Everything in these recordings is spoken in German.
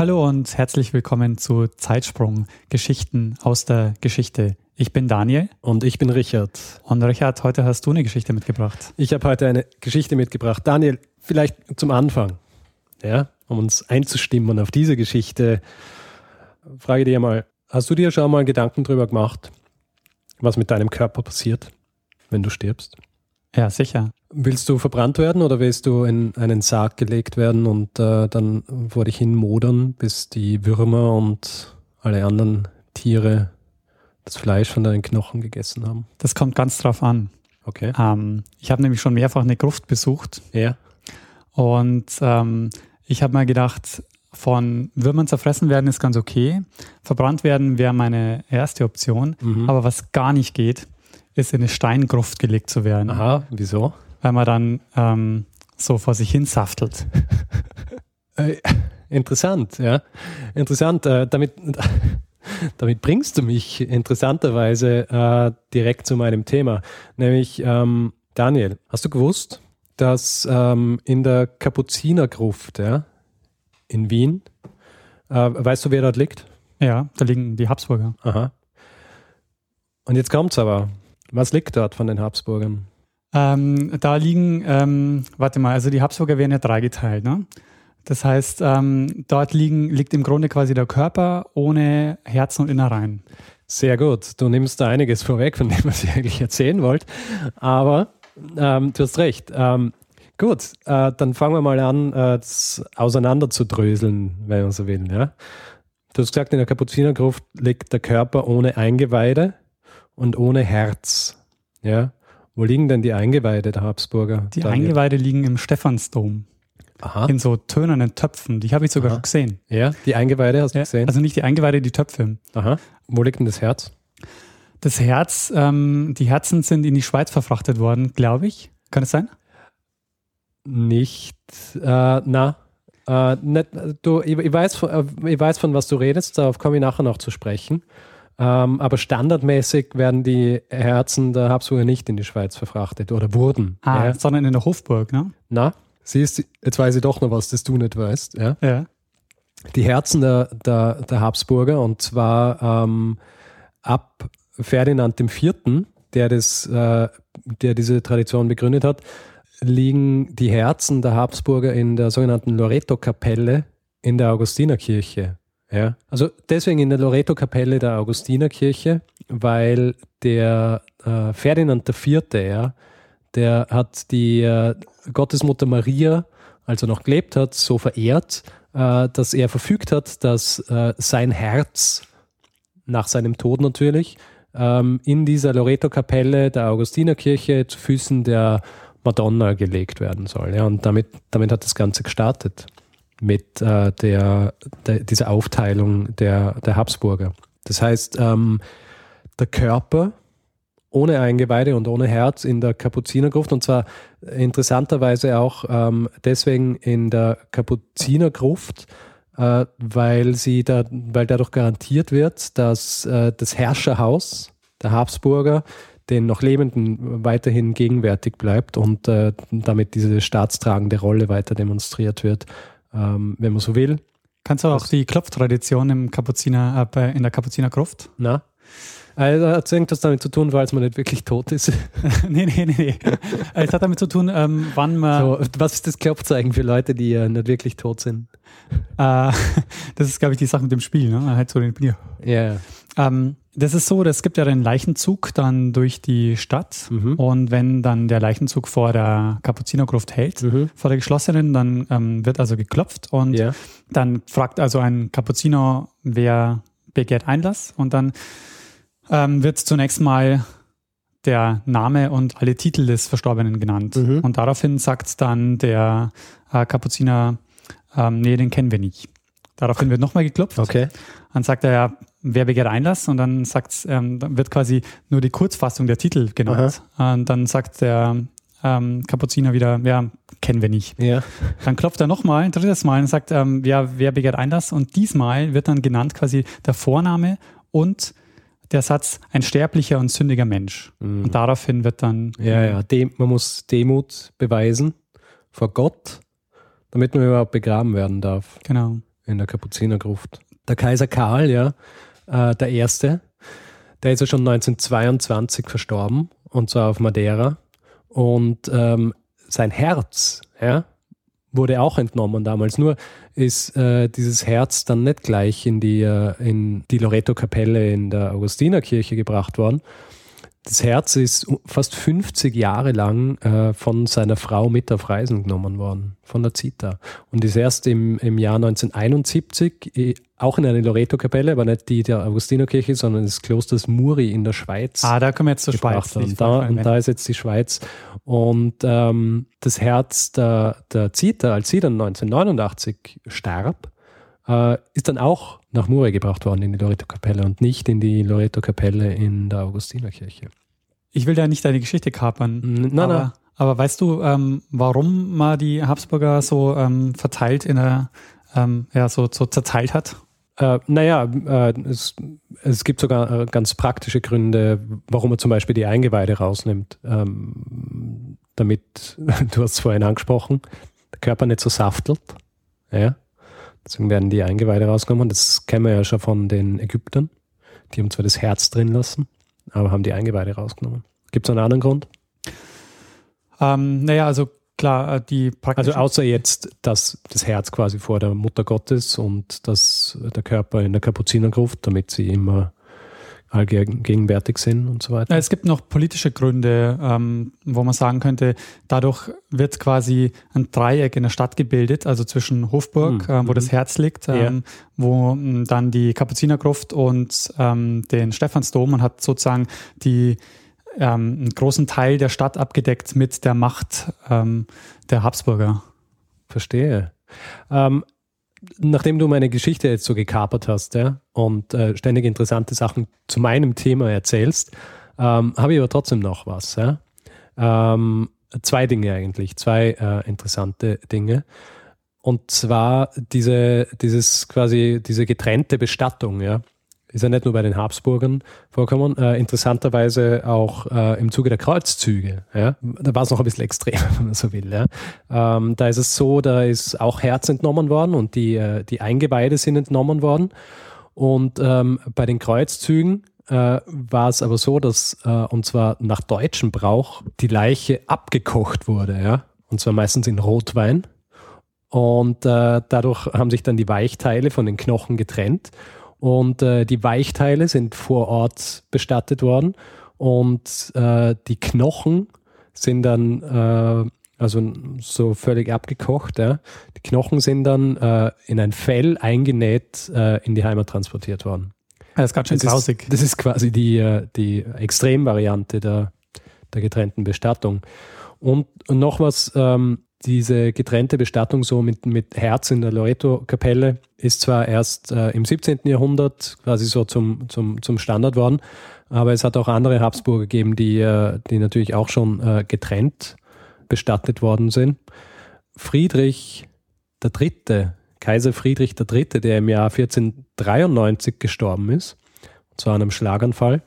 Hallo und herzlich willkommen zu Zeitsprung Geschichten aus der Geschichte. Ich bin Daniel. Und ich bin Richard. Und Richard, heute hast du eine Geschichte mitgebracht. Ich habe heute eine Geschichte mitgebracht. Daniel, vielleicht zum Anfang, ja, um uns einzustimmen auf diese Geschichte, frage dir mal, hast du dir schon mal Gedanken darüber gemacht, was mit deinem Körper passiert, wenn du stirbst? Ja, sicher. Willst du verbrannt werden oder willst du in einen Sarg gelegt werden und äh, dann vor dich hin modern, bis die Würmer und alle anderen Tiere das Fleisch von deinen Knochen gegessen haben? Das kommt ganz drauf an. Okay. Ähm, ich habe nämlich schon mehrfach eine Gruft besucht Ja. und ähm, ich habe mal gedacht, von Würmern zerfressen werden ist ganz okay. Verbrannt werden wäre meine erste Option. Mhm. Aber was gar nicht geht, ist in eine Steingruft gelegt zu werden. Aha, wieso? Weil man dann ähm, so vor sich hin saftelt. Äh, interessant, ja. Interessant. Äh, damit, damit bringst du mich interessanterweise äh, direkt zu meinem Thema. Nämlich, ähm, Daniel, hast du gewusst, dass ähm, in der Kapuzinergruft ja, in Wien, äh, weißt du, wer dort liegt? Ja, da liegen die Habsburger. Aha. Und jetzt kommt's aber. Was liegt dort von den Habsburgern? Ähm, da liegen, ähm, warte mal, also die Habsburger werden ja dreigeteilt, ne? Das heißt, ähm, dort liegen, liegt im Grunde quasi der Körper ohne Herzen und Innereien. Sehr gut. Du nimmst da einiges vorweg, von dem, was ich eigentlich erzählen wollte. Aber ähm, du hast recht. Ähm, gut, äh, dann fangen wir mal an, äh, das auseinanderzudröseln, wenn man so will. Ja? Du hast gesagt, in der Kapuzinergruft liegt der Körper ohne Eingeweide und ohne Herz. Ja? Wo liegen denn die Eingeweide der Habsburger? Die Daniel? Eingeweide liegen im Stephansdom Aha. in so tönernen Töpfen. Die habe ich sogar Aha. schon gesehen. Ja, die Eingeweide hast du Ja, gesehen. also nicht die Eingeweide, die Töpfe. Aha. Wo liegt denn das Herz? Das Herz, ähm, die Herzen sind in die Schweiz verfrachtet worden, glaube ich. Kann es sein? Nicht, äh, na, äh, nicht, du, ich, ich, weiß, äh, ich weiß, von was du redest, darauf komme ich nachher noch zu sprechen. Ähm, aber standardmäßig werden die Herzen der Habsburger nicht in die Schweiz verfrachtet oder wurden. Ah, Ja. sondern in der Hofburg, ne? Na, siehst, jetzt weiß ich doch noch was, das du nicht weißt. Ja? Ja. Die Herzen der, der, der Habsburger und zwar ähm, ab Ferdinand IV., der, das, äh, der diese Tradition begründet hat, liegen die Herzen der Habsburger in der sogenannten Loreto-Kapelle in der Augustinerkirche. Ja? Also deswegen in der Loreto-Kapelle der Augustinerkirche, weil der äh, Ferdinand IV., ja, der hat die äh, Gottesmutter Maria, als er noch gelebt hat, so verehrt, äh, dass er verfügt hat, dass äh, sein Herz, nach seinem Tod natürlich, ähm, in dieser Loreto-Kapelle der Augustinerkirche zu Füßen der Madonna gelegt werden soll. Ja, und damit, damit hat das Ganze gestartet mit äh, der, der, dieser Aufteilung der, der Habsburger. Das heißt, ähm, der Körper ohne Eingeweide und ohne Herz in der Kapuzinergruft und zwar interessanterweise auch ähm, deswegen in der Kapuzinergruft, äh, weil sie da, weil dadurch garantiert wird, dass äh, das Herrscherhaus der Habsburger den noch Lebenden weiterhin gegenwärtig bleibt und äh, damit diese staatstragende Rolle weiter demonstriert wird, ähm, wenn man so will. Kannst du auch Das- die Klopftradition im Kapuziner, äh, in der Kapuzinergruft? Na? Also hat es irgendwas damit zu tun, weil es man nicht wirklich tot ist. nee, nee, nee, nee. Es hat damit zu tun, ähm, wann man. So, was ist das Klopfzeichen für Leute, die äh, nicht wirklich tot sind? Äh, das ist, glaube ich, die Sache mit dem Spiel, ne? Halt so den Bier. Ja. Ähm, das ist so, es gibt ja den Leichenzug dann durch die Stadt. Mhm. Und wenn dann der Leichenzug vor der Kapuzinergruft hält, Mhm. vor der geschlossenen, dann ähm, wird also geklopft und Ja. dann fragt also ein Kapuziner, wer begehrt Einlass und dann ähm, wird zunächst mal der Name und alle Titel des Verstorbenen genannt. Mhm. Und daraufhin sagt dann der äh, Kapuziner, ähm, nee, den kennen wir nicht. Daraufhin wird nochmal geklopft. Okay. Dann sagt er ja, wer begehrt Einlass? Und dann sagt, ähm, dann wird quasi nur die Kurzfassung der Titel genannt. Und dann sagt der ähm, Kapuziner wieder, ja, kennen wir nicht. Ja. Dann klopft er nochmal, ein drittes Mal und sagt, ähm, ja, wer begehrt Einlass? Und diesmal wird dann genannt quasi der Vorname und der Satz, ein sterblicher und sündiger Mensch. Mhm. Und daraufhin wird dann, Ja, ja. Dem, man muss Demut beweisen vor Gott, damit man überhaupt begraben werden darf genau. in der Kapuzinergruft. Der Kaiser Karl, ja, äh, der Erste, der ist ja schon 1922 verstorben und zwar auf Madeira. Und ähm, sein Herz, ja, wurde auch entnommen damals. Nur ist äh, dieses Herz dann nicht gleich in die, äh, in die Loreto-Kapelle in der Augustinerkirche gebracht worden. Das Herz ist fast 50 Jahre lang äh, von seiner Frau mit auf Reisen genommen worden, von der Zita. Und ist erst im, im Jahr 1971 eh, auch in eine Loreto-Kapelle, aber nicht die der Augustinerkirche, sondern des Klosters Muri in der Schweiz Ah, da kommen wir jetzt zur Schweiz. ich Da, und da ist jetzt die Schweiz. Und ähm, das Herz der, der Zita, als sie dann 1989 starb, äh, ist dann auch nach Muri gebracht worden in die Loreto-Kapelle und nicht in die Loreto-Kapelle in der Augustinerkirche. Ich will da nicht deine Geschichte kapern. Nein, aber, nein. aber weißt du, ähm, warum man die Habsburger so ähm, verteilt in der, ähm, ja, so, so zerteilt hat? Äh, naja, äh, es, es gibt sogar äh, ganz praktische Gründe, warum man zum Beispiel die Eingeweide rausnimmt. Ähm, damit, du hast es vorhin angesprochen, der Körper nicht so saftelt. Ja? Deswegen werden die Eingeweide rausgenommen. Das kennen wir ja schon von den Ägyptern. Die haben zwar das Herz drin lassen, aber haben die Eingeweide rausgenommen. Gibt es einen anderen Grund? Ähm, naja, also klar, äh, die Also praktischen außer jetzt, dass das Herz quasi vor der Mutter Gottes und dass der Körper in der Kapuzinergruft, damit sie immer allgegenwärtig sind und so weiter. Ja, Es gibt noch politische Gründe, ähm, wo man sagen könnte, dadurch wird quasi ein Dreieck in der Stadt gebildet, also zwischen Hofburg, Mhm. äh, wo das Herz liegt, ähm, wo mh, dann die Kapuzinergruft und ähm, den Stephansdom und hat sozusagen die ähm, einen großen Teil der Stadt abgedeckt mit der Macht ähm, der Habsburger. Verstehe. Ähm, nachdem du meine Geschichte jetzt so gekapert hast ja, und äh, ständig interessante Sachen zu meinem Thema erzählst, ähm, habe ich aber trotzdem noch was. Ja? Ähm, zwei Dinge eigentlich, zwei äh, interessante Dinge. Und zwar diese, dieses quasi diese getrennte Bestattung, ja. Ist ja nicht nur bei den Habsburgern vorkommen, äh, interessanterweise auch äh, im Zuge der Kreuzzüge. Ja? Da war es noch ein bisschen extrem, wenn man so will. Ja? Ähm, da ist es so, da ist auch Herz entnommen worden und die, äh, die Eingeweide sind entnommen worden. Und ähm, bei den Kreuzzügen äh, war es aber so, dass, äh, und zwar nach deutschem Brauch, die Leiche abgekocht wurde. Ja? Und zwar meistens in Rotwein. Und äh, dadurch haben sich dann die Weichteile von den Knochen getrennt. Und äh, die Weichteile sind vor Ort bestattet worden. Und äh, die Knochen sind dann, äh, also so völlig abgekocht, ja. die Knochen sind dann äh, in ein Fell eingenäht äh, in die Heimat transportiert worden. Das ist ganz schön Das ist, grausig. das ist quasi die, äh, die Extremvariante der, der getrennten Bestattung. Und, und noch was, ähm, diese getrennte Bestattung so mit, mit Herz in der Loreto-Kapelle ist zwar erst äh, im 17. Jahrhundert quasi so zum, zum, zum Standard worden, aber es hat auch andere Habsburger gegeben, die, äh, die natürlich auch schon äh, getrennt bestattet worden sind. Friedrich III., Kaiser Friedrich III., der im Jahr 1493 gestorben ist, und zwar an einem Schlaganfall,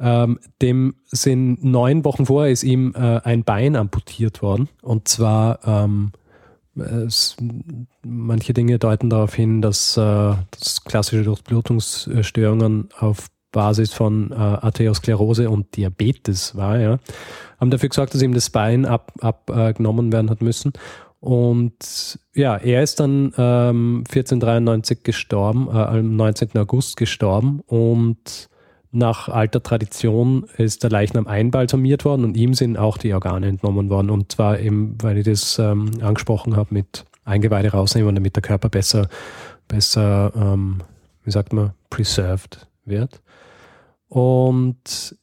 ähm, dem sind neun Wochen vorher ist ihm äh, ein Bein amputiert worden. Und zwar ähm, es, manche Dinge deuten darauf hin, dass, äh, dass klassische Durchblutungsstörungen auf Basis von äh, Arteriosklerose und Diabetes war, ja, haben dafür gesorgt, dass ihm das Bein abgenommen ab, äh, werden hat müssen. Und ja, er ist dann ähm, 1493 gestorben, äh, am 19. August gestorben und nach alter Tradition ist der Leichnam einbalsamiert worden und ihm sind auch die Organe entnommen worden. Und zwar eben, weil ich das ähm, angesprochen habe, mit Eingeweide rausnehmen, damit der Körper besser, besser ähm, wie sagt man, preserved wird. Und,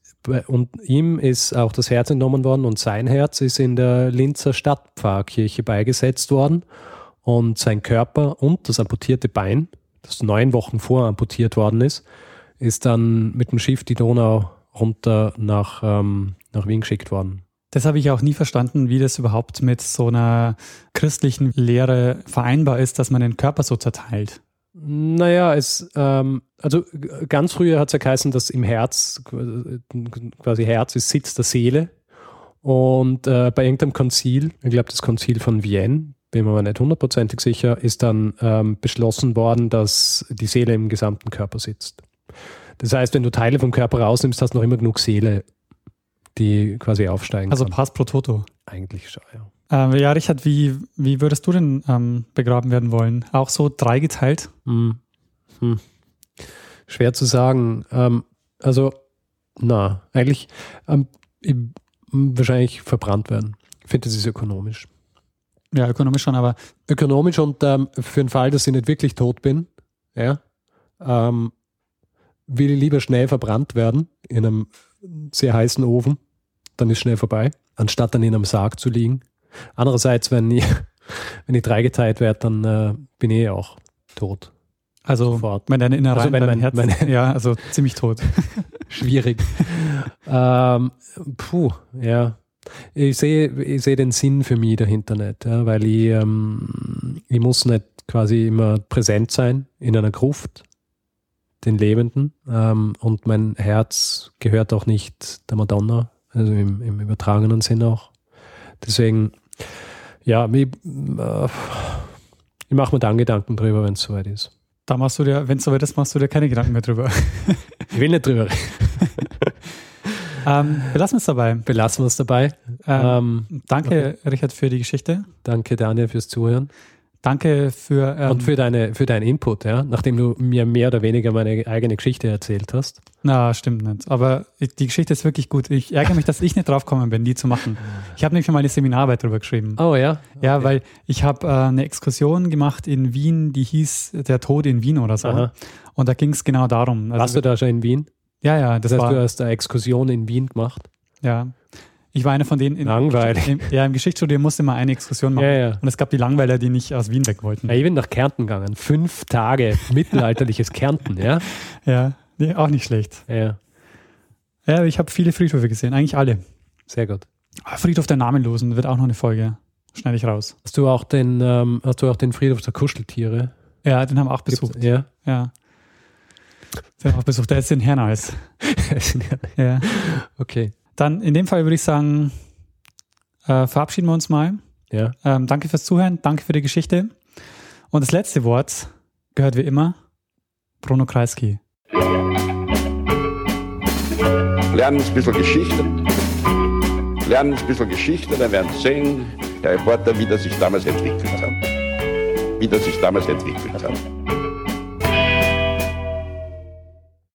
und ihm ist auch das Herz entnommen worden und sein Herz ist in der Linzer Stadtpfarrkirche beigesetzt worden. Und sein Körper und das amputierte Bein das neun Wochen vor amputiert worden ist, ist dann mit dem Schiff die Donau runter nach, ähm, nach Wien geschickt worden. Das habe ich auch nie verstanden, wie das überhaupt mit so einer christlichen Lehre vereinbar ist, dass man den Körper so zerteilt. Naja, es, ähm, also ganz früher hat es ja geheißen, dass im Herz, quasi Herz ist Sitz der Seele. Und äh, bei irgendeinem Konzil, ich glaube das Konzil von Vienne, bin mir aber nicht hundertprozentig sicher, ist dann ähm, beschlossen worden, dass die Seele im gesamten Körper sitzt. Das heißt, wenn du Teile vom Körper rausnimmst, hast du noch immer genug Seele, die quasi aufsteigen Also kann. Pass pro Toto. Eigentlich schon, ja. Ähm, ja, Richard, wie, wie würdest du denn ähm, begraben werden wollen? Auch so dreigeteilt? Hm. Hm. Schwer zu sagen. Ähm, also, na, eigentlich ähm, ich, wahrscheinlich verbrannt werden. Ich finde, das ist ökonomisch. Ja, ökonomisch schon, aber. Ökonomisch und ähm, für den Fall, dass ich nicht wirklich tot bin, ja, ähm, will ich lieber schnell verbrannt werden in einem sehr heißen Ofen, dann ist schnell vorbei, anstatt dann in einem Sarg zu liegen. Andererseits, wenn ich, wenn ich dreigeteilt werde, dann äh, bin ich auch tot. Also, Sofort. wenn deine Innereien, Also wenn mein- Herz, meine- ja, also ziemlich tot. Schwierig. ähm, puh, ja. Ich sehe ich sehe den Sinn für mich dahinter nicht, ja, weil ich, ähm, ich muss nicht quasi immer präsent sein in einer Gruft, den Lebenden. Ähm, und mein Herz gehört auch nicht der Madonna, also im, im übertragenen Sinn auch. Deswegen, ja, ich, äh, ich mache mir dann Gedanken drüber, wenn es soweit ist. Da machst du dir, wenn es soweit ist, machst du dir keine Gedanken mehr drüber. Ich will nicht drüber reden. ähm, belassen wir es dabei. Belassen wir es dabei. Ähm, Ähm, danke, Richard, für die Geschichte. Danke, Daniel, fürs Zuhören Danke für. Ähm, und für, deine, für deinen Input, ja? nachdem du mir mehr oder weniger meine eigene Geschichte erzählt hast. Na, stimmt nicht. Aber die Geschichte ist wirklich gut. Ich ärgere mich, dass ich nicht draufgekommen bin, die zu machen. Ich habe nämlich mal eine Seminararbeit drüber geschrieben. Oh ja? Ja, Okay. weil ich habe äh, eine Exkursion gemacht in Wien, die hieß Der Tod in Wien oder so. Aha. Und da ging es genau darum. Also, Warst du da schon in Wien? Ja, ja, das, Das heißt, war. du hast eine Exkursion in Wien gemacht? Ja. Ich war einer von denen. In, Langweilig. Im, ja, im Geschichtsstudium musste man eine Exkursion machen. Ja, ja. Und es gab die Langweiler, die nicht aus Wien weg wollten. Ja, ich bin nach Kärnten gegangen. Fünf Tage mittelalterliches Kärnten, ja? Ja, nee, auch nicht schlecht. Ja, Ja, ich habe viele Friedhöfe gesehen, eigentlich alle. sehr gut. Ah, Friedhof der Namenlosen wird auch noch eine Folge. Schneide ich raus. Hast du auch den, ähm, hast du auch den Friedhof der Kuscheltiere? Ja, den haben wir auch Gibt's- besucht. Ja. Ja. Den haben wir auch besucht. Der ist in Hernals. Ja. okay. Dann in dem Fall würde ich sagen, äh, verabschieden wir uns mal. Ja. Ähm, danke fürs Zuhören, danke für die Geschichte. Und das letzte Wort gehört wie immer Bruno Kreisky. Lernen ein bisschen Geschichte. Lernen ein bisschen Geschichte, dann werden Sie sehen, der Reporter, wie das sich damals entwickelt hat. Wie das sich damals entwickelt hat.